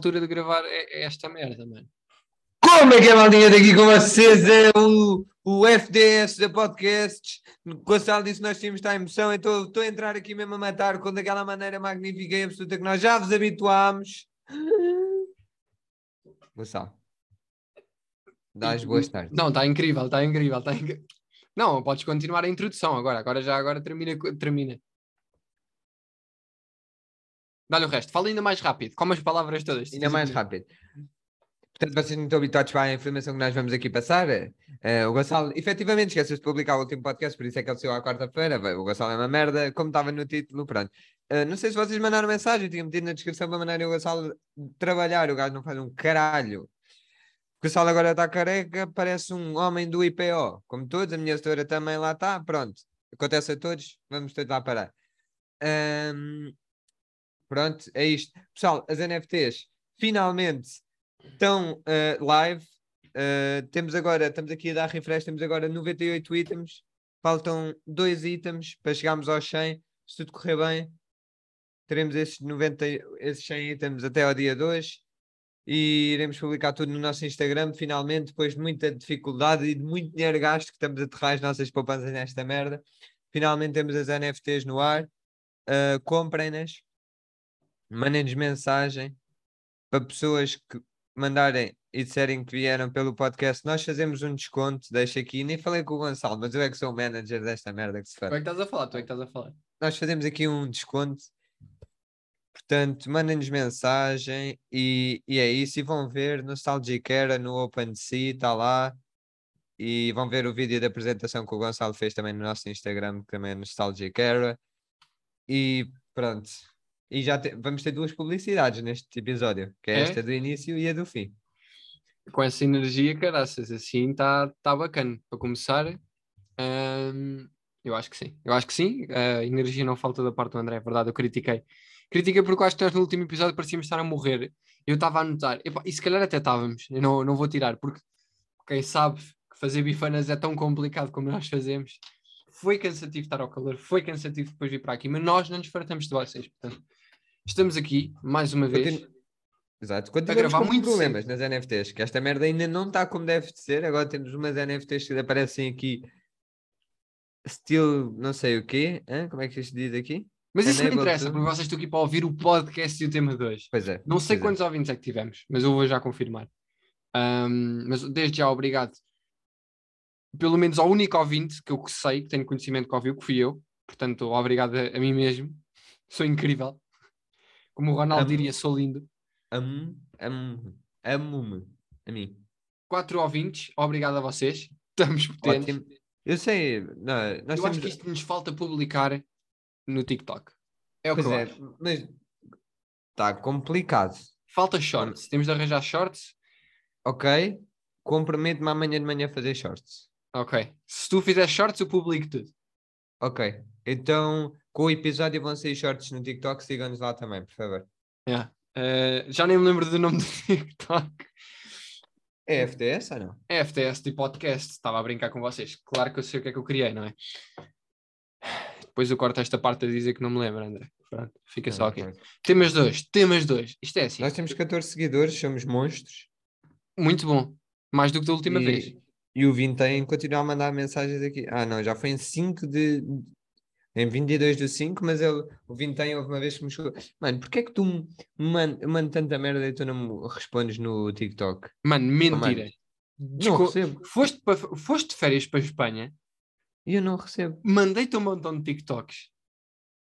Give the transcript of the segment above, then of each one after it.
altura de gravar é, é esta merda, mano. Como é que é, maldinha daqui com vocês? É o, o FDS da Podcasts. O Gonçalo disse que nós tínhamos estar emoção, então estou a entrar aqui mesmo a matar com daquela maneira magnífica e absoluta que nós já vos habituámos. Gonçalo. Dás boas tardes. Não, está incrível, está incrível, está incrível. Não, podes continuar a introdução agora. Agora já agora termina. termina. Dá-lhe o resto. Fala ainda mais rápido. Como as palavras todas. Ainda mais rápido. Portanto, vocês não estão habituados para a informação que nós vamos aqui passar. Uh, o Gonçalo, efetivamente, esqueceu de publicar o último podcast, por isso é que ele saiu à quarta-feira. O Gonçalo é uma merda, como estava no título, pronto. Uh, não sei se vocês mandaram mensagem, tinha metido na descrição para mandarem o Gonçalo trabalhar. O gajo não faz um caralho. O Gonçalo agora está careca, parece um homem do IPO. Como todos, a minha setora também lá está. Pronto, acontece a todos, vamos todos lá parar. Um, pronto, é isto. Pessoal, as NFTs finalmente estão uh, live. Uh, temos agora, estamos aqui a dar refresh, temos agora 98 itens. Faltam dois itens para chegarmos aos 100. Se tudo correr bem, teremos esses, 90, esses 100 itens até ao dia 2 e iremos publicar tudo no nosso Instagram, finalmente, depois de muita dificuldade e de muito dinheiro gasto que estamos a aterrar as nossas poupanças nesta merda. Finalmente temos as NFTs no ar. Uh, Comprem-nas, mandem-nos mensagem para pessoas que mandarem e disserem que vieram pelo podcast, nós fazemos um desconto, deixa aqui, nem falei com o Gonçalo, mas eu é que sou o manager desta merda que se faz. Tu é que estás a falar, tu é que estás a falar. Nós fazemos aqui um desconto, portanto, mandem-nos mensagem e, e é isso, e vão ver Nostalgic Era no OpenSea, está lá, e vão ver o vídeo da apresentação que o Gonçalo fez também no nosso Instagram, que também é Nostalgic Era, e pronto, e já te... vamos ter duas publicidades neste episódio, que é, é, esta do início e a do fim. Com essa energia, caraças, assim está tá bacana. Para começar, hum, eu acho que sim. Eu acho que sim. A energia não falta da parte do André, é verdade, eu critiquei. Critiquei porque acho que nós no último episódio parecíamos estar a morrer. Eu estava a notar, e se calhar até estávamos, eu não, não vou tirar, porque quem sabe que fazer bifanas é tão complicado como nós fazemos. Foi cansativo estar ao calor, foi cansativo depois vir para aqui, mas nós não nos fartamos de vocês, portanto Estamos aqui, mais uma vez. Continu... Exato. Continuamos com muitos problemas nas NFTs, que esta merda ainda não está como deve de ser. Agora temos umas NFTs que aparecem aqui, estilo não sei o quê. Como é que isto diz aqui? Mas isso não interessa, to... porque vocês estão aqui para ouvir o podcast e o tema 2. Pois é. Não sei é. quantos é. ouvintes é que tivemos, mas eu vou já confirmar. Um, mas desde já, obrigado. Pelo menos ao único ouvinte que eu sei, que tenho conhecimento que ouviu, que fui eu. Portanto, obrigado a, a mim mesmo. Sou incrível. Como o Ronaldo amo, diria, sou lindo. Amo, amo, amo-me a mim. Quatro ouvintes, obrigado a vocês. Estamos potentes. Ótimo. Eu sei, não, nós Eu temos... acho que isto nos falta publicar no TikTok. É o pois que é, acho. mas está complicado. Falta shorts, temos de arranjar shorts. Ok, comprometo-me amanhã de manhã a fazer shorts. Ok, se tu fizer shorts eu publico tudo. Ok, então com o episódio vão sair shorts no TikTok, sigam-nos lá também, por favor. Yeah. Uh, já nem me lembro do nome do TikTok. É FTS ou não? É FTS de podcast, estava a brincar com vocês. Claro que eu sei o que é que eu criei, não é? Depois eu corto esta parte a dizer que não me lembro, André. Pronto, fica só aqui. Temas dois, temas dois. Isto é assim. Nós temos 14 seguidores, somos monstros. Muito bom. Mais do que da última e, vez. E o Vim tem continua a mandar mensagens aqui. Ah, não, já foi em 5 de, em 22 do 5, mas ele, o Vintém houve uma vez que me chegou. Mano, porquê é que tu me mando tanta merda e tu não me respondes no TikTok? Mano, mentira. Oh, mano. Não recebo. Foste, para, foste de férias para a Espanha e eu não recebo. Mandei-te um montão de TikToks.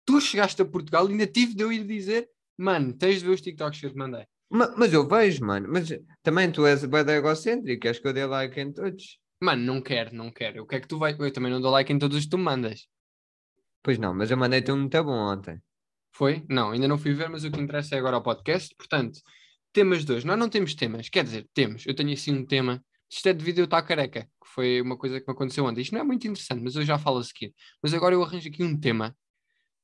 Tu chegaste a Portugal e ainda tive de eu ir dizer, mano, tens de ver os TikToks que eu te mandei. Mas, mas eu vejo, mano. Mas também tu és bem egocêntrico, queres que eu dê like em todos? Mano, não quero, não quero. O que é que tu vais. Eu também não dou like em todos os que tu mandas. Pois não, mas eu mandei-te um muito bom ontem. Foi? Não, ainda não fui ver, mas o que interessa é agora o podcast. Portanto, temas dois. Nós não temos temas, quer dizer, temos. Eu tenho assim um tema. Isto é devido eu estar careca, que foi uma coisa que me aconteceu ontem. Isto não é muito interessante, mas eu já falo a seguir. Mas agora eu arranjo aqui um tema.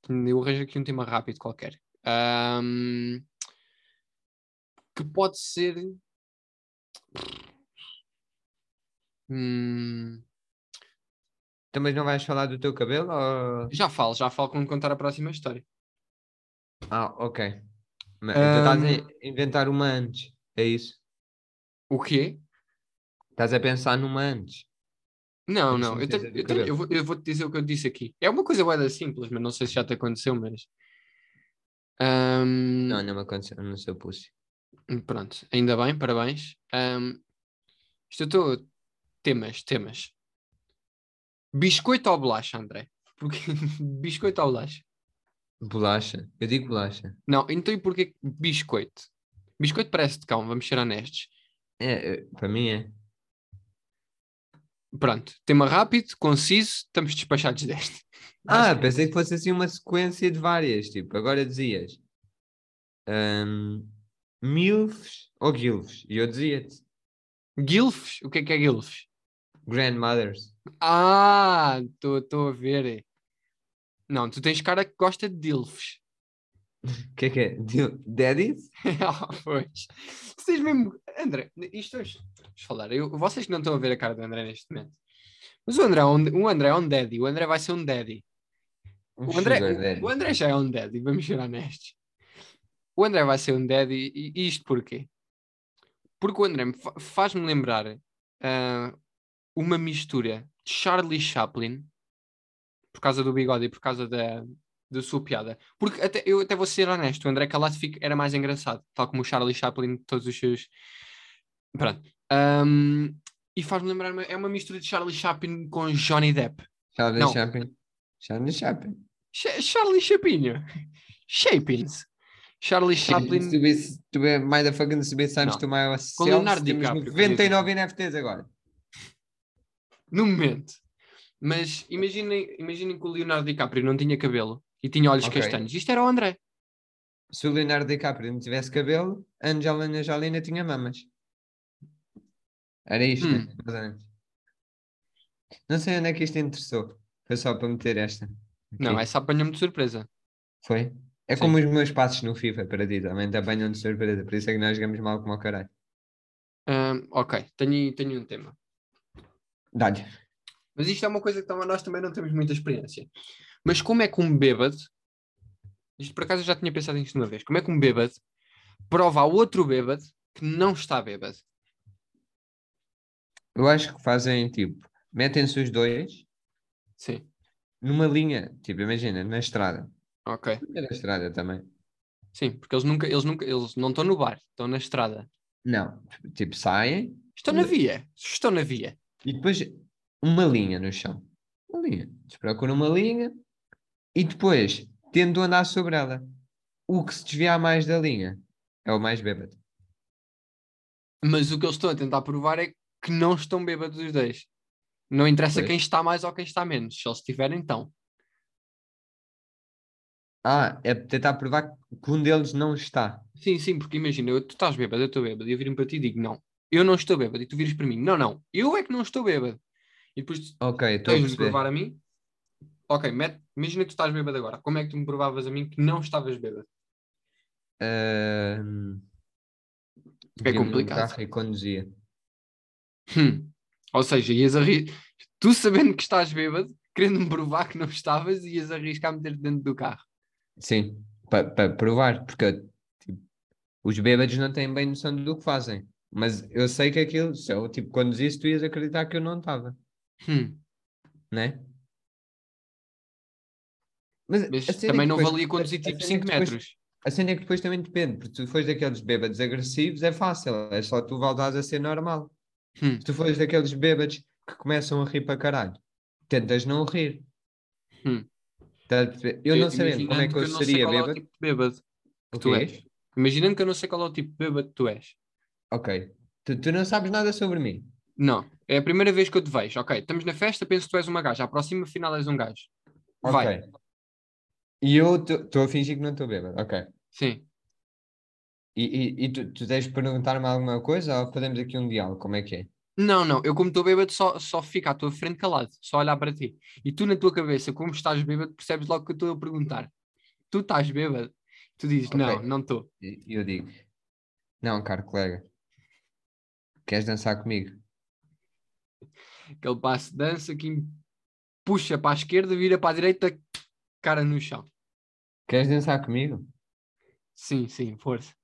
Eu arranjo aqui um tema rápido qualquer. Um, que pode ser. Hum, também não vais falar do teu cabelo? Ou... Já falo, já falo quando contar a próxima história. Ah, ok. Mas tu estás Ahm. a inventar uma antes. É isso? O quê? Estás a pensar numa antes. Não, não. Eu, do eu, eu vou, eu vou-te dizer o que eu disse aqui. É uma coisa da simples, mas não sei se já te aconteceu, mas. Ahm, Não, não me aconteceu no seu pussy. Pronto, ainda bem, parabéns. Ahm, isto eu estou. Temas, temas. Biscoito ou bolacha, André? Porque... biscoito ou bolacha? Bolacha. Eu digo bolacha. Não, então e porquê biscoito? Biscoito parece de cão, vamos ser honestos. É, é, para mim é. Pronto, tema rápido, conciso, estamos despachados deste. Ah, pensei que fosse assim uma sequência de várias. Tipo, agora dizias ahm, milfs ou gilfs. E eu dizia-te Guilfs? O que é que é Guilfs? Grandmothers. Ah, estou a ver. Não, tu tens cara que gosta de Dilfs. O que é que é? Daddies? Ah, pois. Vocês mesmo. André, isto hoje. Vamos falar. Eu, vocês que não estão a ver a cara do André neste momento. Mas o André, é um, o André é um daddy. O André vai ser um daddy. Um O André, sugar o- daddy. o André já é um daddy, vamos ser honestos. O André vai ser um daddy. E e isto porquê? Porque o André me fa- faz-me lembrar ah, uma mistura de Charlie Chaplin, por causa do bigode e por causa da, da sua piada. Porque até, eu até vou ser honesto, o André fica- era mais engraçado, tal como o Charlie Chaplin, todos os seus. Pronto. Ahm, e faz-me lembrar, uma- é uma mistura de Charlie Chaplin com Johnny Depp. Charlie Não. Chaplin. Charlie Chaplin. Ch- Charlie Chapinho. Chapins. Charlie Chaplin. To be, to be motherfucking to be times Não. to my Com Leonardo DiCaprio, 99 NFTs agora. No momento. Mas imaginem, imaginem que o Leonardo DiCaprio não tinha cabelo e tinha olhos Ok. castanhos. Isto era o André. Se o Leonardo DiCaprio não tivesse cabelo, a Angelina Jolie ainda tinha mamas. Era isto, Hum. menos. Não sei onde é que isto interessou. Foi só para meter esta. Não, Aqui. essa apanhou-me de surpresa. Foi? É Sim. como os meus passos no FIFA para ti, também te apanham de surpresa. Por isso é que nós jogamos mal como o caralho. Ahm, ok, tenho, tenho um tema. Dá-lhe. Mas isto é uma coisa que nós também não temos muita experiência. Mas como é que um bêbado, isto por acaso eu já tinha pensado nisto uma vez, como é que um bêbado prova ao outro bêbado que não está bêbado? Eu acho que fazem tipo, metem-se os dois Sim, numa linha. Tipo, imagina, na estrada. ok. É na estrada também. Sim, porque eles nunca, eles nunca, eles não estão no bar, estão na estrada. Não, tipo, saem Estão na via, estão na via. E depois uma linha no chão. Uma linha. Eles procuram uma linha e depois tentam andar sobre ela. O que se desviar mais da linha é o mais bêbado. Mas o que eles estão a tentar provar é que não estão bêbados os dois. Não interessa Pois. quem está mais ou quem está menos. Se eles estiverem, então. Ah, é tentar provar que um deles não está. Sim, sim, porque imagina, eu- tu estás bêbado, eu estou bêbado, e eu viro para ti e digo, não, eu não estou bêbado, e tu viras para mim, não, não, eu é que não estou bêbado. E depois tens de provar a mim, ok, mete, imagina que tu estás bêbado agora, como é que tu me provavas a mim que não estavas bêbado? Ahm, É complicado. carro e conduzia. Hum. Ou seja, ias tu sabendo que estás bêbado, querendo-me provar que não estavas, ias arriscar meter-te dentro do carro. Sim, para provar, porque tipo, os bêbados não têm bem noção do que fazem. Mas eu sei que aquilo, se eu tipo conduzisse, tu ias acreditar que eu não estava, Hum. né? Mas, Mas é também que não depois- valia conduzir tipo cena é 5 que depois- metros. A cena é que depois também depende, porque se tu fores daqueles bêbados agressivos, é fácil, é só tu voltares a ser normal. Hum. Se tu fores daqueles bêbados que começam a rir para caralho, tentas não rir. Hum. Eu não sabendo como é que eu não sei seria é o bêbado. tipo de bêbado que tu és. Imaginando que eu não sei qual é o tipo de bêbado que tu és. Ok. Tu, tu não sabes nada sobre mim. Não, é a primeira vez que eu te vejo. Ok, estamos na festa, penso que tu és uma gaja. Aproxima, afinal és um gajo. Vai. Ok. E eu estou a fingir que não estou bêbado. Ok. Sim. E, e, e tu, tu tens de perguntar-me alguma coisa ou fazemos aqui um diálogo? Como é que é? Não, não, eu como estou bêbado só, só fico à tua frente calado, só olhar para ti. E tu na tua cabeça, como estás bêbado, percebes logo que eu estou a perguntar. Tu estás bêbado? Tu dizes, Ok. não, não estou. E eu digo: Não, caro colega. Queres dançar comigo? Aquele passo de dança que puxa para a esquerda, vira para a direita, cara no chão. Queres dançar comigo? Sim, sim, força.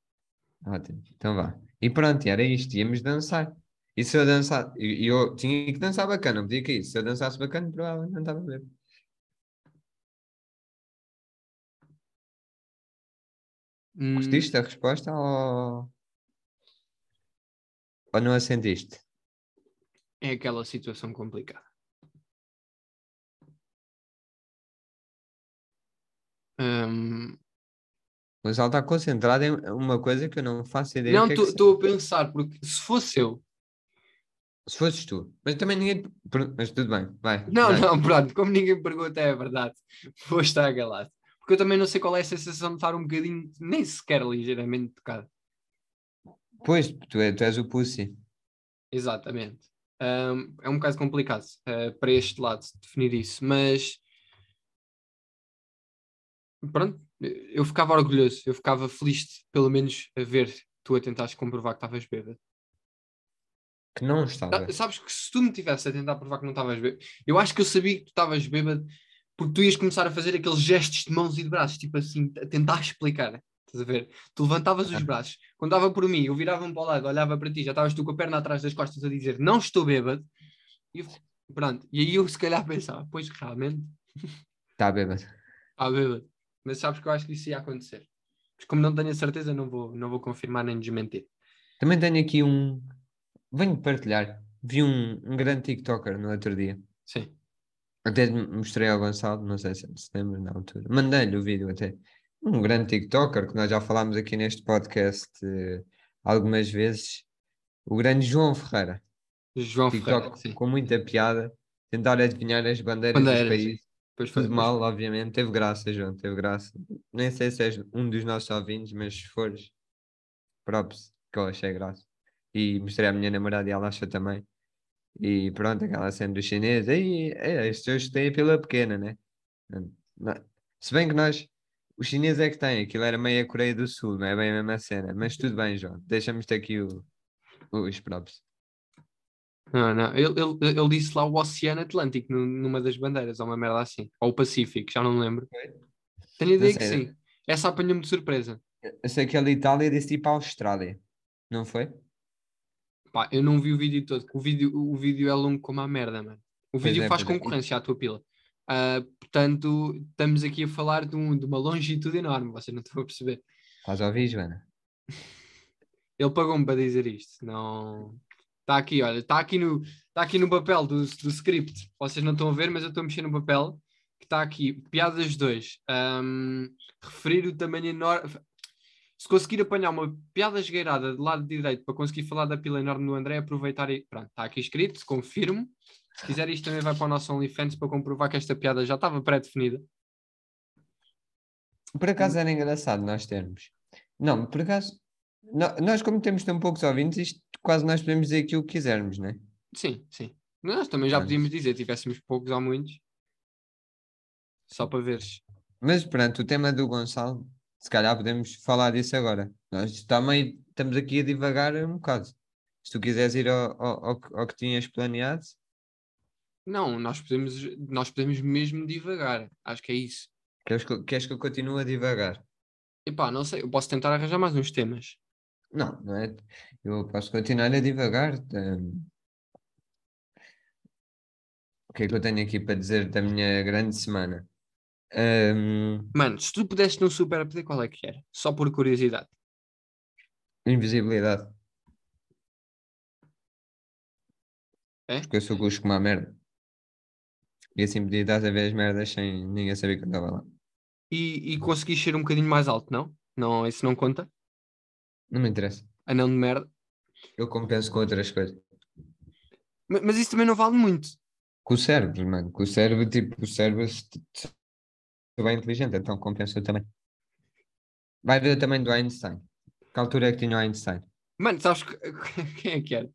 Ótimo. Então vá. E pronto, era isto. Íamos dançar. E se eu dançar, e e eu tinha que dançar bacana, não podia que isso. Se eu dançasse bacana, provavelmente não estava a ver. Hum, Curtiste a resposta ou... ou não a sentiste? é aquela situação complicada. Hum, O Gonçalo está concentrado em uma coisa que eu não faço ideia. não, que é estou a pensar, porque se fosse eu. Se fosses tu. Mas também ninguém. Mas tudo bem, vai. Não, vai. não, pronto, como ninguém pergunta, é verdade. Vou estar galado. Porque eu também não sei qual é a sensação de estar um bocadinho, nem sequer ligeiramente tocado. Pois, tu, é- tu és o pussy. Exatamente. Hum, é um bocado complicado eh, para este lado definir isso, mas pronto, eu ficava orgulhoso, eu ficava feliz de, pelo menos a ver tu a tentares comprovar que estavas bêbado. Que não estava. Sa- Sabes que se tu me tivesse a tentar provar que não estavas bêbado, eu acho que eu sabia que tu estavas bêbado porque tu ias começar a fazer aqueles gestos de mãos e de braços, tipo assim, a tentar explicar. Estás a ver? Tu levantavas os Ah. braços, quando dava por mim, eu virava-me para o lado, olhava para ti, já estavas tu com a perna atrás das costas a dizer não estou bêbado. E eu, pronto, e aí eu se calhar pensava, pois realmente Está bêbado. está bêbado. Mas sabes que eu acho que isso ia acontecer. Mas como não tenho a certeza, não vou, não vou confirmar nem desmentir. Também tenho aqui um. Venho partilhar. Vi um, um grande TikToker no outro dia. Sim. Até mostrei ao Gonçalo, não sei se se lembra na altura. Mandei-lhe o vídeo até. Um grande TikToker que nós já falámos aqui neste podcast eh, algumas vezes. O grande João Ferreira. João Ferreira, TikTok sim. com muita piada. Tentar adivinhar as bandeiras, Bandeiras, dos sim. países. Depois foi- Tudo mal, obviamente. Teve graça, João, teve graça. Nem sei se és um dos nossos ouvintes, mas se fores, props, que eu achei graça. E mostrei à minha namorada e ela acha também. E pronto, aquela cena dos chineses. Aí, é, estes hoje têm a pila pequena, né? Não- Se bem que nós, os chineses é que têm, aquilo era meio a Coreia do Sul, não é bem a mesma cena. Mas tudo bem, João, deixamos-te aqui o, os props. Não, não. Ele, ele, ele disse lá o Oceano Atlântico nu- numa das bandeiras, ou uma merda assim. Ou o Pacífico, já não me lembro. Tenho a ideia que sim. Essa apanhou-me de surpresa. Eu sei que a Itália disse tipo a Austrália, não foi? Pá, eu não vi o vídeo todo, o vídeo, o vídeo é longo como a merda, mano. O vídeo é, faz é. concorrência à tua pila. Ah, portanto, estamos aqui a falar de, um- de uma longitude enorme, vocês não estão a perceber. Estás a ouvir, Joana? Ele pagou-me para dizer isto. Não. Está aqui, olha, está aqui no, está aqui no papel do, do script. Vocês não estão a ver, mas eu estou a mexer no papel. Que está aqui, piadas 2. referir o tamanho enorme. Se conseguir apanhar uma piada esgueirada do lado direito para conseguir falar da pila enorme do André, aproveitar e. Pronto, está aqui escrito, confirmo. Se quiser, isto também vai para o nosso OnlyFans para comprovar que esta piada já estava pré-definida. Por acaso era engraçado nós termos. Não, por acaso, no- nós como temos tão poucos ouvintes, isto quase nós podemos dizer aquilo que quisermos, né? Sim, sim. Nós também já podíamos dizer, tivéssemos poucos ou muitos. Só para veres. Mas pronto, o tema do Gonçalo, se calhar podemos falar disso agora. Nós também estamos aqui a divagar um bocado. Se tu quiseres ir ao, ao, ao que tinhas planeado, Não, nós podemos, nós podemos mesmo divagar. Acho que é isso. queres que, eu- queres que eu continue a divagar? Epá, não sei, eu posso tentar arranjar mais uns temas. Não, não é? Eu posso continuar a divagar. hum. O que é que eu tenho aqui para dizer da minha grande semana? Hum, Mano, se tu pudesses num super poder, qual é que era? Só por curiosidade. invisibilidade. É? Porque eu sou custo como a merda. E assim podia estar a ver as merdas sem ninguém saber que eu estava lá. E, e conseguis ser um bocadinho mais alto, não? Não, isso não conta? Não me interessa. Anão de merda. Eu compenso com outras coisas. Ma- Mas, isso também não vale muito. Com o cérebro, mano. Com o cérebro, tipo, o cérebro se- se- é bem inteligente, então compensa também. Vai ver também do Einstein. Que altura é que tinha o Einstein? Mano, sabes que- quem é que era?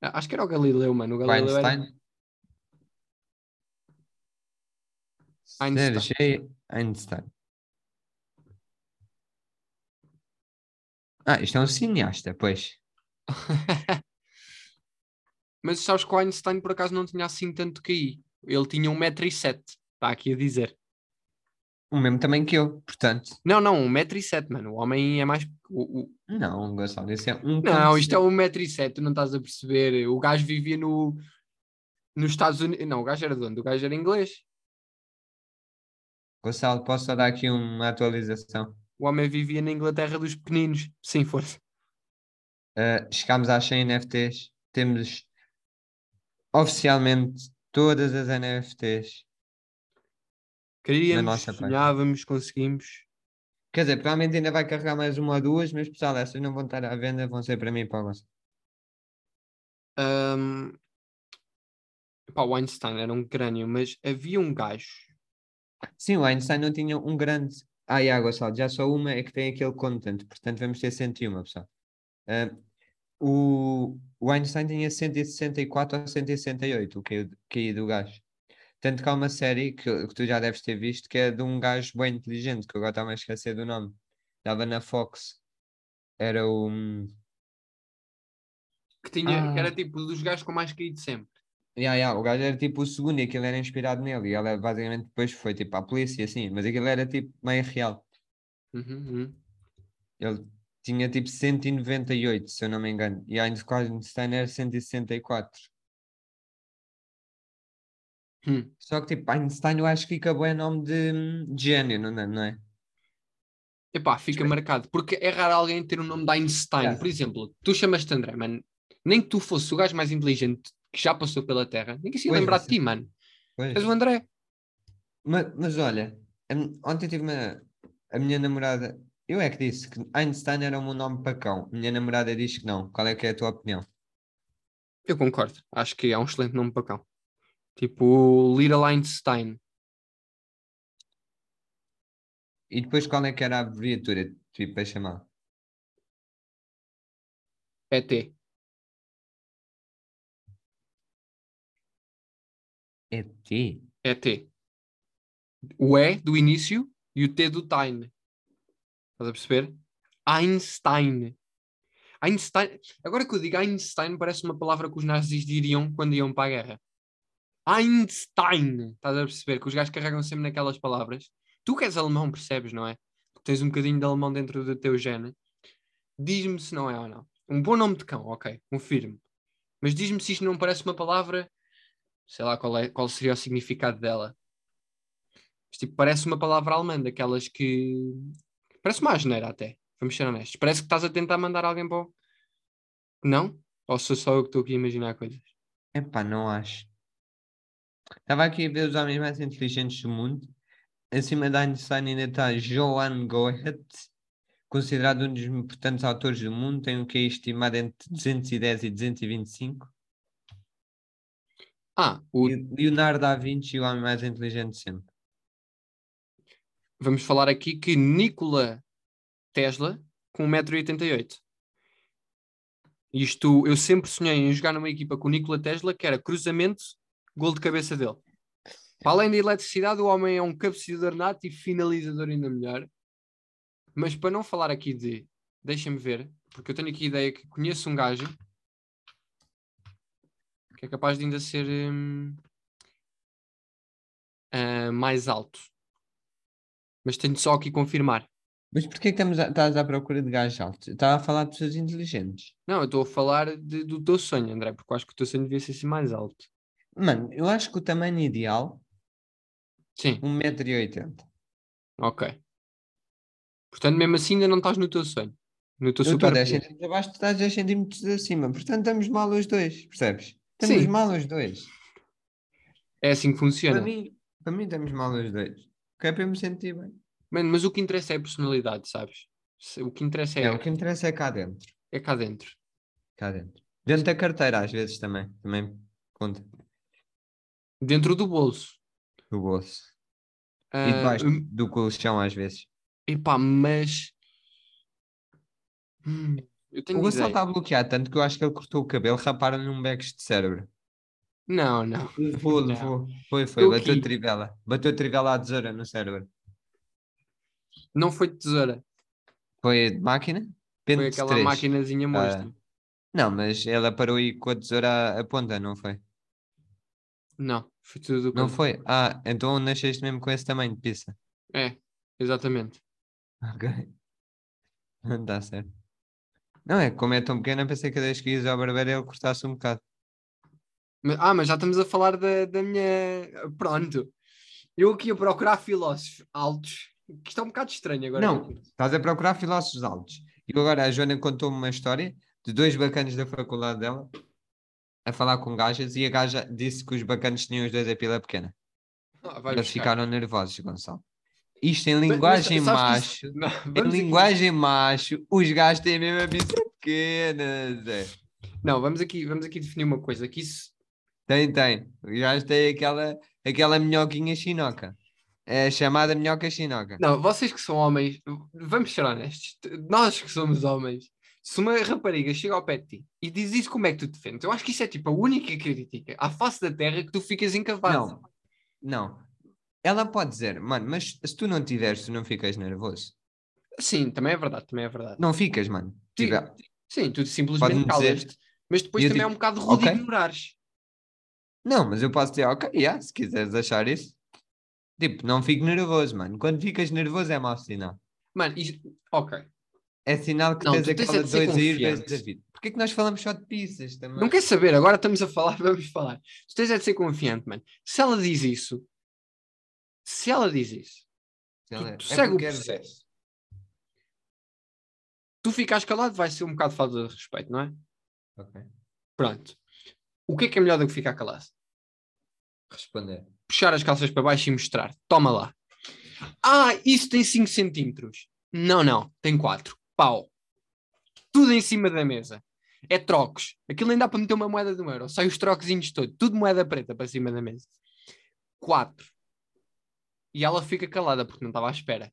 Acho que era o Galileu, mano. O O Galileu era... Einstein? Einstein. Sergei Einstein. Ah, isto é um cineasta, pois. Mas sabes que o Einstein por acaso não tinha assim tanto QI. Ele tinha 1,07m. Está aqui a dizer. O mesmo também que eu, portanto. Não, não, 1,7m, mano. O homem é mais. O, o... Não, Gonçalo, isso é um. Não, isto é 1,7m, tu não estás a perceber. O gajo vivia no. Nos Estados Unidos. Não, o gajo era de onde? O gajo era inglês. Gonçalo, posso só dar aqui uma atualização? O homem vivia na Inglaterra dos pequeninos. Sim, força. Uh, chegámos às 100 NFTs. Temos oficialmente todas as NFTs. Queríamos, nossa sonhávamos, conseguimos. Quer dizer, provavelmente ainda vai carregar mais uma ou duas, mas pessoal, essas não vão estar à venda, vão ser para mim e para você. Ahm, Pá, o Einstein era um crânio, mas havia um gajo. Sim, o Einstein não tinha um grande. Ah, e a Gonçalo, já só uma é que tem aquele content, portanto vamos ter 101, pessoal. Ah, o, o Einstein tinha 164 ou 168, o que caí do gajo. Tanto que há uma série que, que tu já deves ter visto que é de um gajo bem inteligente, que eu agora estava a esquecer do nome. Estava na Fox. Era o. Que, tinha, que era Ah. tipo dos gajos com mais caído sempre. Yeah, yeah, o gajo era tipo o segundo e aquilo era inspirado nele. E ele basicamente depois foi tipo à polícia, assim. Mas aquilo era tipo meio real. Uhum, uhum. Ele tinha tipo 198, se eu não me engano. E Einstein era 164. Hum. Só que tipo, Einstein eu acho que fica bem nome de, de gênio, não é? Não é? Epá, fica marcado. Porque é raro alguém ter o nome de Einstein. Por exemplo, tu chamas-te André, mano. Nem que tu fosse o gajo mais inteligente que já passou pela Terra, ninguém se ia Pois, lembrar de ti, mano. Pois. És o André. Mas, mas olha, ontem tive uma. A minha namorada. Eu é que disse que Einstein era o meu nome para cão. Minha namorada diz que não. Qual é que é a tua opinião? Eu concordo. Acho que é um excelente nome para cão. Tipo Little Einstein. E depois qual é que era a abreviatura tipo, para chamar? ET. É T? ET. O E do início e o T do Time. Estás a perceber? Einstein. Einstein. Agora que eu digo Einstein, parece uma palavra que os nazis diriam quando iam para a guerra. Einstein. Estás a perceber? Que os gajos carregam sempre naquelas palavras. Tu que és alemão, percebes, não é? Tu tens um bocadinho de alemão dentro do teu gene. Diz-me se não é ou não. Um bom nome de cão, ok, confirmo. Mas diz-me se isto não parece uma palavra, sei lá qual, é, qual seria o significado dela. Mas, tipo, parece uma palavra alemã, daquelas que. Parece uma asneira até, vamos ser honestos. Parece que estás a tentar mandar alguém para o. Não? Ou sou só eu que estou aqui a imaginar coisas? Epá, não acho. Estava aqui a ver os homens mais inteligentes do mundo. Acima da Einstein ainda está Johann Goethe, considerado um dos importantes autores do mundo. Tem um QI estimado entre 210 e 225. Ah, o- Leonardo da Vinci, o homem mais inteligente sempre. vamos falar aqui que Nikola Tesla, com 1,88m. Isto, eu sempre sonhei em jogar numa equipa com o Nikola Tesla, que era cruzamento, gol de cabeça dele. Para além da eletricidade, o homem é um cabeceador nato e finalizador ainda melhor. Mas para não falar aqui de. Deixa-me ver, porque eu tenho aqui a ideia que conheço um gajo que é capaz de ainda ser hum, ah, mais alto. Mas tenho só aqui confirmar. Mas porquê que estamos a, estás à procura de gajos altos? Estava a falar de pessoas inteligentes. Não, eu estou a falar de- do teu sonho, André, porque eu acho que o teu sonho devia ser assim mais alto. Mano, eu acho que o tamanho ideal, Sim, 1,80m. ok. Portanto, mesmo assim ainda não estás no teu sonho. No teu Eu estou super 10 poder. centímetros abaixo, tu estás 10 centímetros acima. Portanto, estamos mal os dois, percebes? Estamos Sim. mal os dois. É assim que funciona. Para mim, para mim estamos mal os dois. Que é para eu me sentir bem. Mano, mas o que interessa é a personalidade, sabes? O que interessa é, É, o que interessa é cá dentro. é cá dentro. Cá dentro. Dentro da carteira, às vezes também. Também conta. Dentro do bolso. Do bolso. E Ah, debaixo hum, do colchão, às vezes. epá, mas. Hum, eu tenho O Gonçalo ideia. está bloqueado, tanto que eu acho que ele cortou o cabelo, raparam-lhe um bex de cérebro. Não, não. Levou, Não. levou. Foi, foi. Estou Bateu a trivela. Bateu a trivela à tesoura no cérebro. Não foi de tesoura. Foi de máquina? Foi Pente de aquela três. maquinazinha monstra. Não, mas ela parou aí com a tesoura à- ponta, não foi? Não, foi tudo do Não foi? Ah, então nasceste mesmo com esse tamanho de pizza. É, exatamente. Ok. Não está certo. Não é, como é tão pequena, pensei que cada vez que ias ao barbeiro ele cortasse um bocado. Mas- ah, mas já estamos a falar da, da minha. Pronto. Eu aqui a procurar filósofos altos, que isto é um bocado estranho agora. Não, estás a procurar filósofos altos. E agora a Joana contou-me uma história de dois bacanos da faculdade dela a falar com gajas e a gaja disse que os bacanos tinham os dois a pila pequena. Ah, Eles buscar. ficaram nervosos, Gonçalo. Isto em Mas- mas linguagem sabes que macho. isso- Não, Em aqui- linguagem macho, os gajos têm mesmo a pizza pequena, Zé. Não, vamos aqui, vamos aqui definir uma coisa: que isso. Tem, tem. Os gajos têm aquela, aquela minhoquinha chinoca. É chamada minhoca chinoca. Não, vocês que são homens, vamos ser honestos. Nós que somos homens, se uma rapariga chega ao pé de ti e diz isso, como é que tu defendes? Eu acho que isso é tipo a única crítica à face da terra que tu ficas incapaz. Não, não. Ela pode dizer, mano, mas se tu não tiveres, tu não ficas nervoso. Sim, também é verdade, também é verdade. Não ficas, mano. Sim, Tipo, sim, tu simplesmente calas-te. Mas depois também é digo, um bocado rude ok. ignorares. Não, mas eu posso dizer, ok, yeah, se quiseres achar isso. Tipo, não fico nervoso, mano. Quando ficas nervoso é mau sinal. Mano, isto... ok. É sinal que Não, tens é aquela de ser dois a ir, dois confiante. a vir. Porquê que nós falamos só de pizzas também? Não quer saber, agora estamos a falar, vamos falar. Tu tens é de ser confiante, mano. Se ela diz isso, se ela diz isso, Ela- tu é segue o é- processo. tu ficas calado, vai ser um bocado falta de respeito, não é? Ok. Pronto. O que é que é melhor do que ficar calado? Responder. Puxar as calças para baixo e mostrar. Toma lá. Ah, isso tem 5 centímetros. Não, não, tem 4. Pau. Tudo em cima da mesa. É trocos. Aquilo ainda dá para meter uma moeda de um euro. Sai os trocozinhos todos. Tudo moeda preta para cima da mesa. 4. E ela fica calada porque não estava à espera.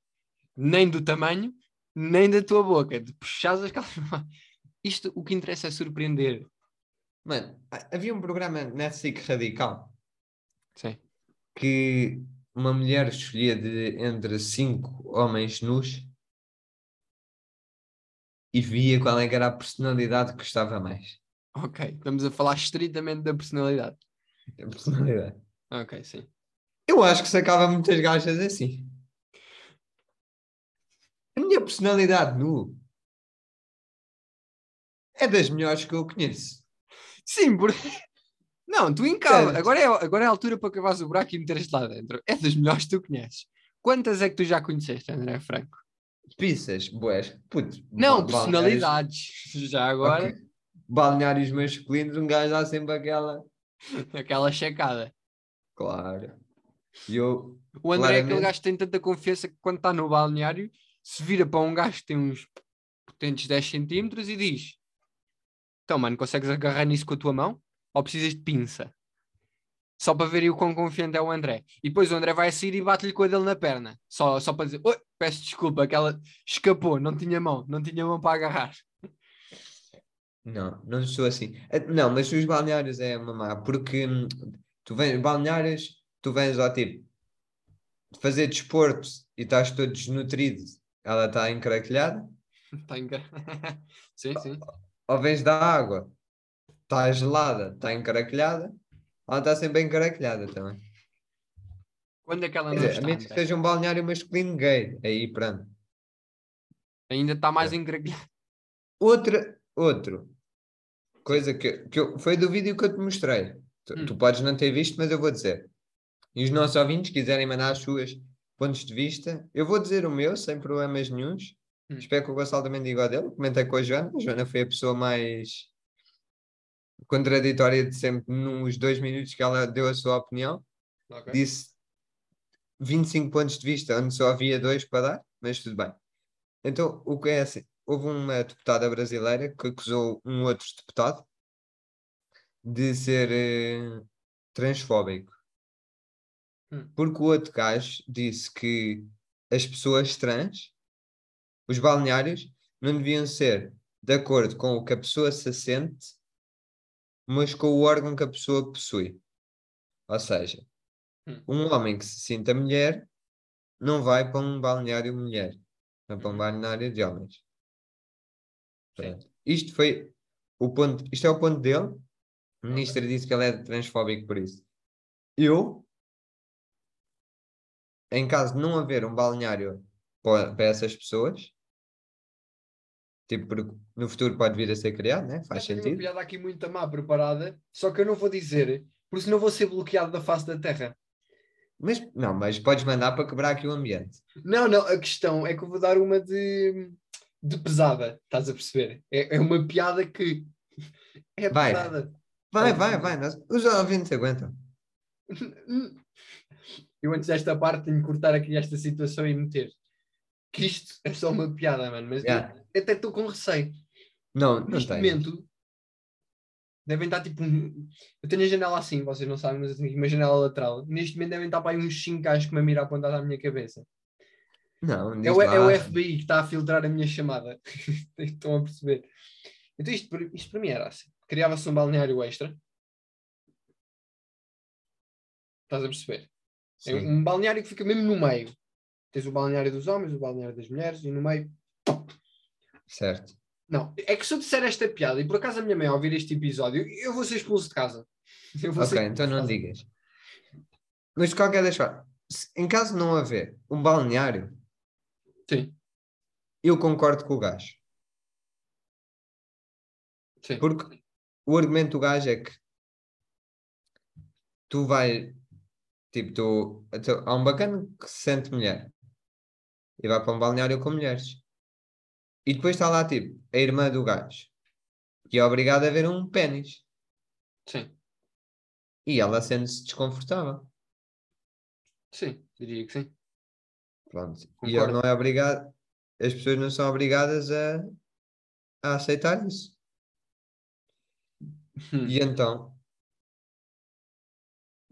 Nem do tamanho, nem da tua boca. De puxar as calças. Isto, o que interessa é surpreender. Mano, ha- havia um programa na SIC Radical Sim. que uma mulher escolhia de entre cinco homens nus e via qual é era a personalidade que gostava mais. Ok. Estamos a falar estritamente da personalidade. A personalidade. Ok, sim. Eu acho que sacava muitas gajas assim. A minha personalidade nu é das melhores que eu conheço. Sim, porque. Não, tu encava. Agora é, agora é a altura para cavares o buraco e meteres lá dentro. É das melhores que tu conheces. Quantas é que tu já conheceste, André Franco? Pizzas, boés, puto. Não, personalidades. Já agora, Ok. Balneários masculinos, um gajo dá sempre aquela. aquela checada. Claro. E eu. O André é aquele Claramente. gajo que tem tanta confiança que quando está no balneário se vira para um gajo que tem uns potentes 10 centímetros e diz: Então, mano, consegues agarrar nisso com a tua mão? Ou precisas de pinça? Só para verem o quão confiante é o André. E depois o André vai sair e bate-lhe com a dele na perna. Só, só para dizer: Oi, peço desculpa, aquela escapou, não tinha mão, não tinha mão para agarrar. Não, não sou assim. Eh, Não, mas os balneários é uma má, porque hum, tu vens, balneários, tu vens ao tipo fazer desporto e estás todo desnutrido, ela está encaracolhada, Está engan... sim, sim. ou vens da água, está gelada, está encaracolhada, ela está sempre encaracolhada também. Quando é que ela não dizer, a está? menos que seja um balneário masculino gay, aí pronto. Ainda está mais É. engravilhado. Outra, outro, coisa que, que eu, foi do vídeo que eu te mostrei. Tu, Hum. tu podes não ter visto, mas eu vou dizer. E os nossos ouvintes quiserem mandar as suas pontos de vista, eu vou dizer o meu, sem problemas nenhuns. Hum. Espero que o Gonçalo também diga o dele. Comentei com a Joana. A Joana foi a pessoa mais contraditória de sempre nos dois minutos que ela deu a sua opinião. Disse 25 pontos de vista, onde só havia dois para dar, mas tudo bem. Então, o que é assim? Houve uma deputada brasileira que acusou um outro deputado de ser eh, transfóbico. Hum. Porque o outro gajo disse que as pessoas trans, os balneários, não deviam ser de acordo com o que a pessoa se sente, mas com o órgão que a pessoa possui. Ou seja, Hum. um homem que se sinta mulher não vai para um balneário mulher, vai para um Uhum. balneário de homens. Pronto. Isto foi o ponto, isto é o ponto dele. O ministro disse que ele é transfóbico por isso. Eu em caso de não haver um balneário para, para essas pessoas, tipo, porque no futuro pode vir a ser criado, né? Faz Eu tenho uma sentido. piada aqui muito má preparada, só que eu não vou dizer, porque senão vou ser bloqueado da face da terra. Mas não, mas podes mandar para quebrar aqui o ambiente. Não, não, a questão é que eu vou dar uma de, de pesada, estás a perceber? É, é uma piada que é Vai. pesada. Vai, vai, vai. Nós, os ouvintes aguentam. Eu antes desta parte tenho que cortar aqui esta situação e meter que isto é só uma piada, mano, mas Yeah. eu até estou com receio. Não, não Neste tem. momento devem estar tipo. um- Eu tenho a janela assim, vocês não sabem, mas eu tenho aqui uma janela lateral. Neste momento devem estar para aí uns 5 gajos com uma mira apontada à minha cabeça. Não, É o, é o. FBI que está a filtrar a minha chamada. Estão a perceber? Então isto, isto para mim era assim. Criava-se um balneário extra. Estás a perceber? É Sim. um balneário que fica mesmo no meio. Tens o balneário dos homens, o balneário das mulheres e no meio. Certo. Não, é que se eu disser esta piada e por acaso a minha mãe ao ouvir este episódio, eu vou ser expulso de casa. Ok, então não digas. Mas de qualquer das formas, em caso de não haver um balneário. Sim, eu concordo com o gajo. sim. Porque o argumento do gajo é que tu vai, tipo, tu, então, há um bacana que se sente mulher e vai para um balneário com mulheres. E depois está lá, tipo, a irmã do gajo, que é obrigada a ver um pênis. Sim, E ela sente-se desconfortável. sim, diria que sim. Pronto. E Concordo. ele não é obrigado, as pessoas não são obrigadas a, a aceitar isso. Hum. E então,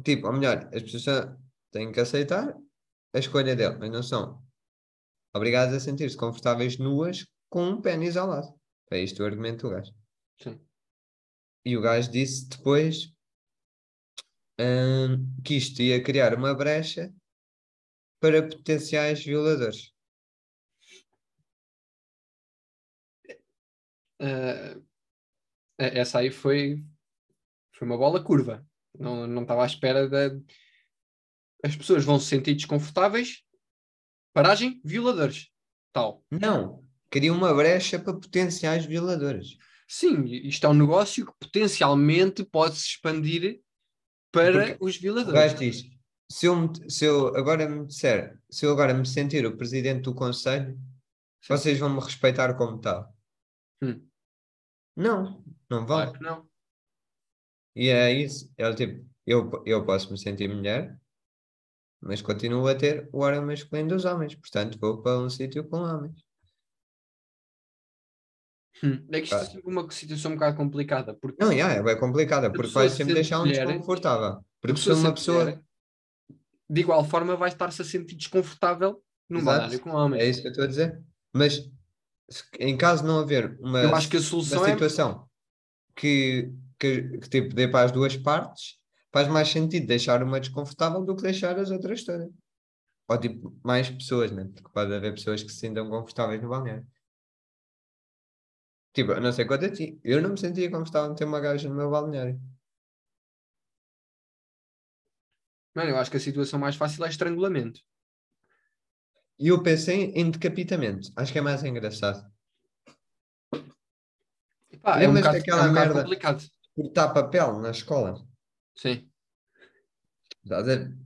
tipo, ou melhor, as pessoas têm que aceitar a escolha dele, mas não são obrigadas a sentir-se confortáveis nuas com um pênis ao lado. É isto o argumento do gajo. Sim. E o gajo disse depois hum, que isto ia criar uma brecha para potenciais violadores. Ah, essa aí foi, foi uma bola curva. Não, não estava à espera da. As pessoas vão se sentir desconfortáveis. Paragem, violadores. Tal. Não, cria uma brecha para potenciais violadores. Sim, isto é um negócio que potencialmente pode se expandir para Porque os violadores. diz: se eu, me- se eu agora me disser, se eu agora me sentir o presidente do conselho, vocês vão me respeitar como tal. Hum. Não, não vão. Claro que não. E é isso. É tipo, eu, eu posso me sentir mulher, mas continuo a ter o órgão masculino dos homens. Portanto, vou para um sítio com homens. Hum. É que isto Ah. é sempre uma situação um bocado complicada. Porque Não, yeah, é bem complicada, porque vai se sempre deixar um mulher, desconfortável. Porque se uma pessoa. mulher, de igual forma, vai estar-se a sentir desconfortável num balneário com homens. É isso que eu estou a dizer. Mas em caso de não haver uma, Eu acho que a uma é. situação que, que, que tipo, dê para as duas partes, faz mais sentido deixar uma desconfortável do que deixar as outras todas. Ou tipo, mais pessoas, né? Porque pode haver pessoas que se sintam confortáveis no balneário. Tipo, eu não sei quanto a ti, eu não me sentia confortável em ter uma gaja no meu balneário. Mano, eu acho que a situação mais fácil é estrangulamento. E eu pensei em decapitamento. Acho que é mais engraçado. Pá, é um bocado, é daquela um bocado merda? complicado. Cortar papel na escola. Sim.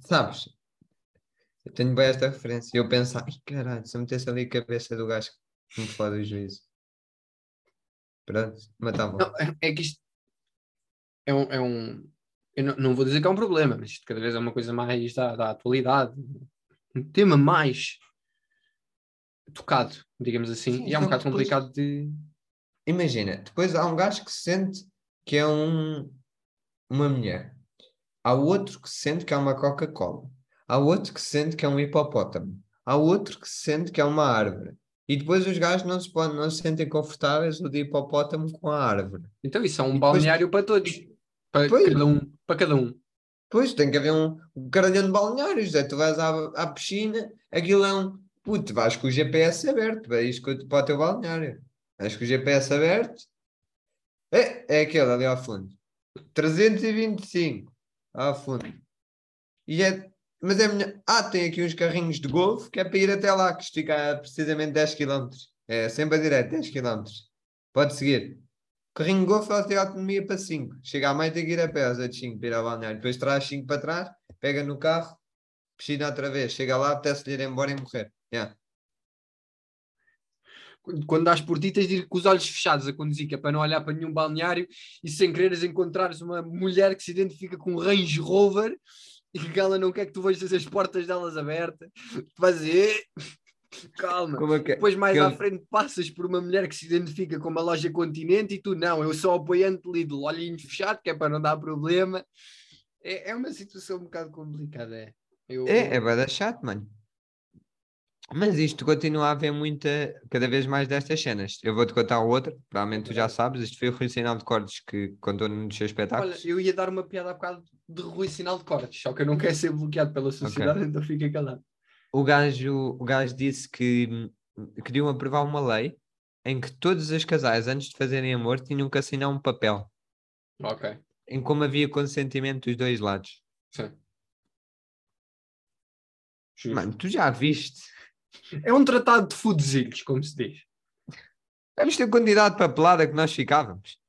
Sabes? Eu tenho bem esta referência. E eu penso, ai caralho, se eu metesse ali a cabeça do gajo que me fode o juízo. Pronto, matava. Não, é, é que isto é um. É um eu não, não vou dizer que é um problema, mas isto cada vez é uma coisa mais da, da atualidade. Um tema mais tocado, digamos assim. Sim, e é um só bocado depois- complicado de. Imagina, depois há um gajo que se sente que é um, uma mulher. Há outro que se sente que é uma Coca-Cola. Há outro que se sente que é um hipopótamo. Há outro que se sente que é uma árvore. E depois os gajos não se, podem, não se sentem confortáveis o de hipopótamo com a árvore. Então isso é um depois- balneário para todos. Para Pois. cada um. Para cada um. Pois, tem que haver um, um caralhão de balneários. É, tu vais à, à piscina, aquilo é um. Puto, vais com o GPS aberto. Eu- para o teu balneário. Vais com o GPS aberto. É, é aquele ali ao fundo. 325 ao fundo. E é, Mas é minha... Ah, tem aqui uns carrinhos de golfe que é para ir até lá, que fica a precisamente 10 km. É sempre a direto, 10 km. Pode seguir. Carrinho de golfe ela tem autonomia para 5. Chega à mãe tem que ir a pé, aos outros 5 para ir ao balneário. Depois traz 5 para trás, pega no carro, piscina outra vez. Chega lá, apetece-lhe ir embora e morrer. Yeah. Quando dás por ti, tens de ir com os olhos fechados a conduzir, que é para não olhar para nenhum balneário e sem quereres encontrares uma mulher que se identifica com um Range Rover e que ela não quer que tu vejas as portas delas abertas. Tu vais dizer, calma. Como é que... Depois mais Aquele- à frente passas por uma mulher que se identifica com uma loja Continente e tu não, eu sou apoiante Lidl, olhinhos fechados, que é para não dar problema. É, é uma situação um bocado complicada, é. Eu, É, é bada chato, mano. Mas isto continua a haver muita, cada vez mais destas cenas. Eu vou-te contar outra, provavelmente tu já sabes. Isto foi o Rui Sinal de Cordes que contou nos seus Olha, espetáculos. eu ia dar uma piada há bocado de Rui Sinal de Cortes, só que eu não quero ser bloqueado pela sociedade, então fica calado. O gajo, o gajo disse que queriam aprovar uma lei em que todos os casais, antes de fazerem amor, tinham que assinar um papel Ok, em como havia consentimento dos dois lados. sim. Justo. Mano, tu já viste? É um tratado de fudezilhos, como se diz. Vamos ter quantidade de papelada que nós ficávamos.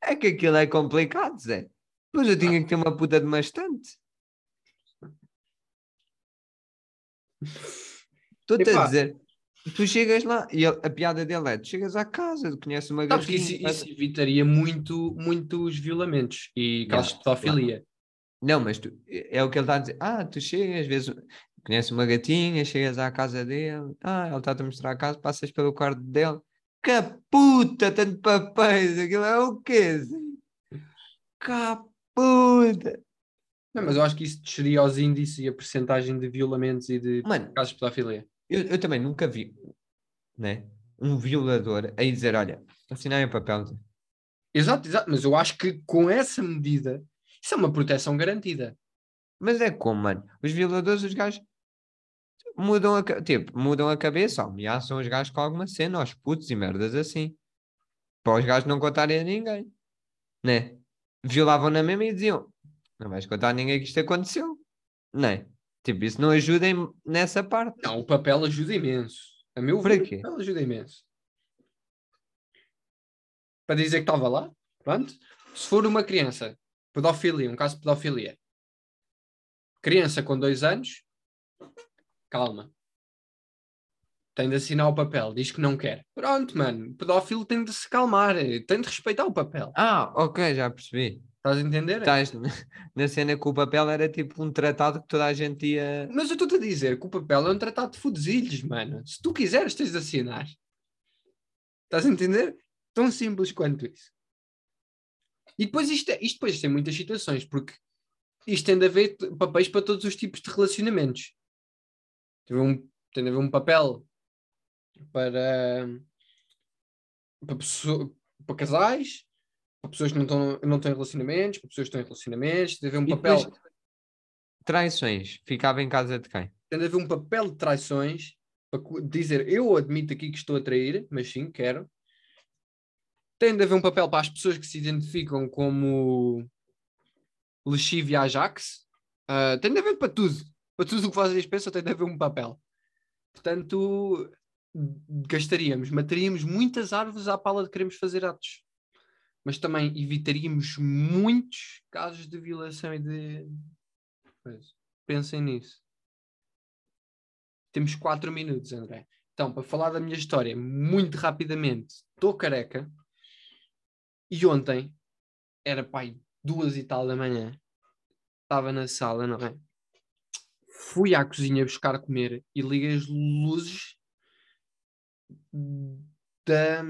É que aquilo é complicado, Zé. Pois eu tinha que ter uma puta de uma estante. Estou-te a dizer, tu chegas lá e a piada dele é: tu chegas à casa, conheces uma Sabes que isso, gatinha, isso evitaria muito, muitos violamentos e casos de claro. pedofilia. Não, mas tu- é o que ele está a dizer. Ah, tu chegas, às vezes conheces uma gatinha, chegas à casa dele, ah, ele está-te a mostrar a casa, passas pelo quarto dele. Que puta, tanto papéis, aquilo é o quê? Zé? Que puta. Não, mas eu acho que isso desceria aos índices e a percentagem de violamentos e de Mano, casos de pedofilia. eu, eu também nunca vi, né? Um violador aí dizer: olha, assinai o papel. Zé." Exato, exato, mas eu acho que com essa medida, isso é uma proteção garantida. Mas é como, mano? Os violadores, os gajos mudam a, tipo, mudam a cabeça, ameaçam os gajos com alguma cena, aos putos e merdas assim. Para os gajos não contarem a ninguém. Né? Violavam na mesma e diziam: Não vais contar a ninguém que isto aconteceu. Né? Tipo, isso não ajuda nessa parte. Não, o papel ajuda imenso. A meu Para ver, quê? o papel ajuda imenso. Para dizer que estava lá, pronto. Se for uma criança, pedofilia, um caso de pedofilia, criança com dois anos, calma. Tem de assinar o papel, diz que não quer. Pronto, mano, pedófilo tem de se calmar, tem de respeitar o papel. Ah, ok, já percebi. Estás a entender? Estás na- na cena que o papel era tipo um tratado que toda a gente ia. Mas eu estou-te a dizer que o papel é um tratado de fudesilhos, mano. Se tu quiseres, tens de assinar. Estás a entender? Tão simples quanto isso. E depois isto, é- isto depois tem muitas situações, porque isto tem de haver papéis para todos os tipos de relacionamentos. Haver um, haver um papel para, para, pessoa- para casais, para pessoas que não estão, não em relacionamentos, para pessoas que estão em relacionamentos, haver um E papel. traições. Ficava em casa de quem? tem de haver um papel de traições para dizer eu admito aqui que estou a trair, mas sim, quero. Tem de haver um papel para as pessoas que se identificam como Lexívia Ajax. Ah, tem de haver para tudo. Para tudo o que vocês pensam, tem de haver um papel. Portanto, gastaríamos, mataríamos muitas árvores à pala de queremos fazer atos. Mas também evitaríamos muitos casos de violação e de. coisa. Pensem nisso. Temos quatro minutos, André. Então, para falar da minha história, muito rapidamente, estou careca. E ontem, era pai, duas e tal da manhã, estava na sala, não é? Fui à cozinha buscar comer e liguei as luzes da.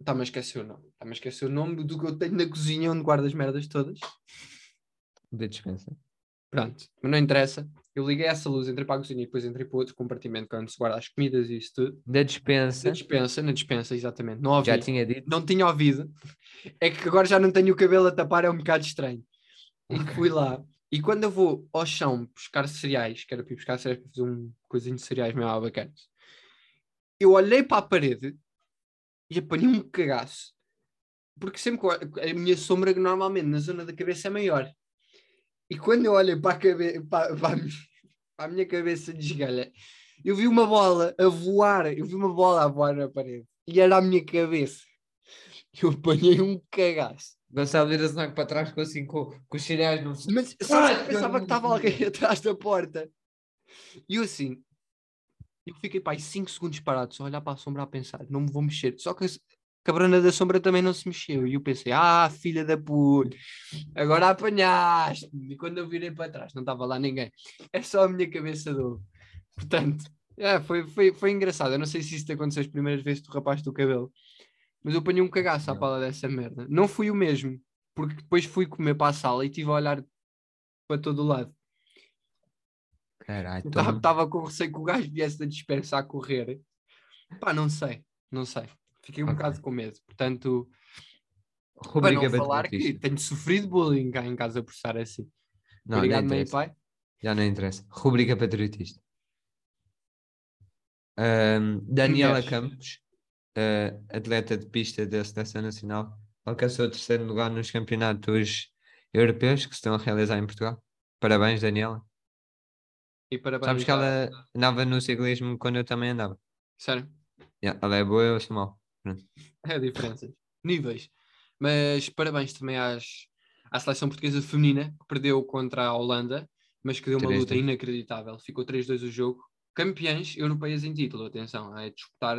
Está-me a esquecer o nome. Está-me a esquecer o nome do que eu tenho na cozinha onde guardo as merdas todas. Da dispensa. Pronto, mas não interessa. Eu liguei essa luz, entrei para a cozinha e depois entrei para outro compartimento que é onde se guarda as comidas e isso tudo. Da dispensa. Na dispensa, na dispensa, exatamente. Não ouvi. Já tinha dito. Não tinha ouvido. É que agora já não tenho o cabelo a tapar, é um bocado estranho. E fui lá. E quando eu vou ao chão buscar cereais, que era para ir buscar cereais para fazer um coisinho de cereais meio bacanas, eu olhei para a parede e apanhei um cagaço. Porque sempre a minha sombra normalmente na zona da cabeça é maior. E quando eu olhei para a, cabe... para, para, a minha... para a minha cabeça de esgalha, eu vi uma bola a voar, eu vi uma bola a voar na parede. E era a minha cabeça. Eu apanhei um cagaço. Gonçalo vira-se para trás com assim, com, com os cereais no... Mas sabe, eu pensava que estava alguém atrás da porta. E eu assim, eu fiquei pá, 5 segundos parado, só a olhar para a sombra a pensar, não me vou mexer. Só que a cabrona da sombra também não se mexeu. E eu pensei, ah, filha da puta, agora apanhaste. E quando eu virei para trás, não estava lá ninguém. É só a minha cabeça do. Portanto, é, foi, foi, foi engraçado. Eu não sei se isso te aconteceu as primeiras vezes que tu rapaste o cabelo, mas eu apanhei um cagaço à pala dessa merda. Não fui o mesmo, porque depois fui comer para a sala e estive a olhar para todo o lado. Caralho, Estava então- com receio que o gajo viesse da dispensa a correr. Pá, não sei, não sei. Fiquei um Ok. bocado com medo. Portanto, para rubrica não falar que tenho sofrido bullying cá em casa por estar assim. Não, Obrigado, interessa. pai. Já não interessa. Rubrica patriotista. Ahm, Daniela. Campos, ah, atleta de pista da Seleção Nacional, alcançou o terceiro lugar nos campeonatos europeus que se estão a realizar em Portugal. Parabéns, Daniela. E parabéns. Sabes que ela andava no ciclismo quando eu também andava. Sério, Yeah, ela é boa, eu sou mau. é a diferença. Níveis. Mas parabéns também às, à seleção portuguesa feminina, que perdeu contra a Holanda, mas que deu uma 3-2. luta inacreditável. Ficou 3-2 o jogo. Campeãs europeias em título, atenção, é disputar.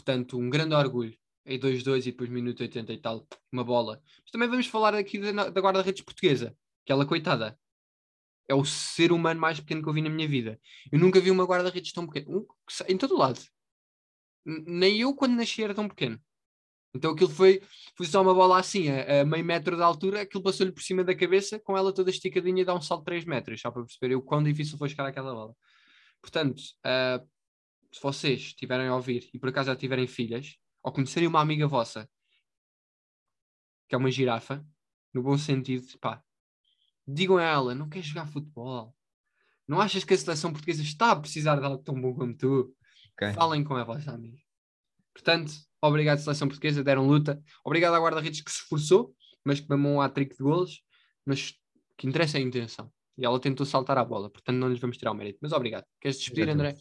Portanto, um grande orgulho. Em 2-2 e depois minuto 80 e tal, uma bola. Mas também vamos falar aqui da, da guarda-redes portuguesa. Que ela, coitada, é o ser humano mais pequeno que eu vi na minha vida. Eu nunca vi uma guarda-redes tão pequena. Em todo lado. Nem eu, quando nasci, era tão pequeno. Então aquilo foi, foi só uma bola assim, a, a meio metro de altura, aquilo passou-lhe por cima da cabeça, com ela toda esticadinha dá um salto de 3 metros, só para perceber o quão difícil foi chegar àquela bola. Portanto, ah, se vocês estiverem a ouvir e por acaso já tiverem filhas, ou conhecerem uma amiga vossa que é uma girafa, no bom sentido, pá, digam a ela, não queres jogar futebol? Não achas que a seleção portuguesa está a precisar de algo tão bom como tu? Ok. Falem com a vossa amiga. Portanto, obrigado seleção portuguesa, deram luta. Obrigado à guarda-redes que se esforçou, mas que mamou um hat-trick de golos. Mas o que interessa é a intenção. E ela tentou saltar a bola, portanto não lhes vamos tirar o mérito. Mas obrigado. Queres despedir, André?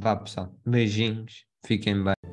Vá, pessoal. Beijinhos. Fiquem bem.